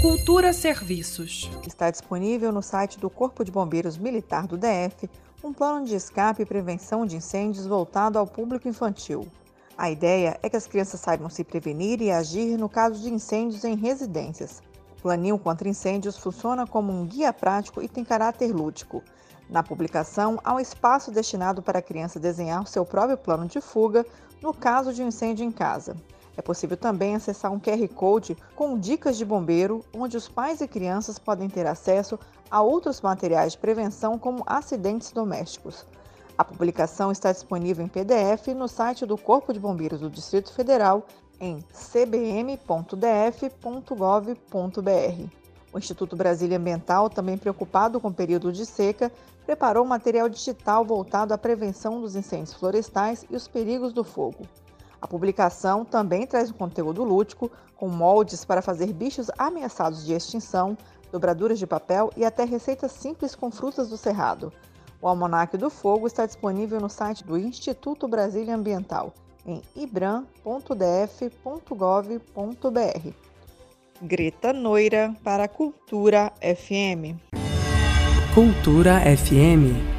Cultura Serviços. Está disponível no site do Corpo de Bombeiros Militar do DF um plano de escape e prevenção de incêndios voltado ao público infantil. A ideia é que as crianças saibam se prevenir e agir no caso de incêndios em residências. O Planinho contra Incêndios funciona como um guia prático e tem caráter lúdico. Na publicação, há um espaço destinado para a criança desenhar seu próprio plano de fuga no caso de um incêndio em casa. É possível também acessar um QR Code com dicas de bombeiro, onde os pais e crianças podem ter acesso a outros materiais de prevenção, como acidentes domésticos. A publicação está disponível em PDF no site do Corpo de Bombeiros do Distrito Federal em cbm.df.gov.br. O Instituto Brasília Ambiental, também preocupado com o período de seca, preparou material digital voltado à prevenção dos incêndios florestais e os perigos do fogo. A publicação também traz um conteúdo lúdico, com moldes para fazer bichos ameaçados de extinção, dobraduras de papel e até receitas simples com frutas do cerrado. O Almanaque do Fogo está disponível no site do Instituto Brasília Ambiental, em ibram.df.gov.br. Greta Noira para Cultura FM. Cultura FM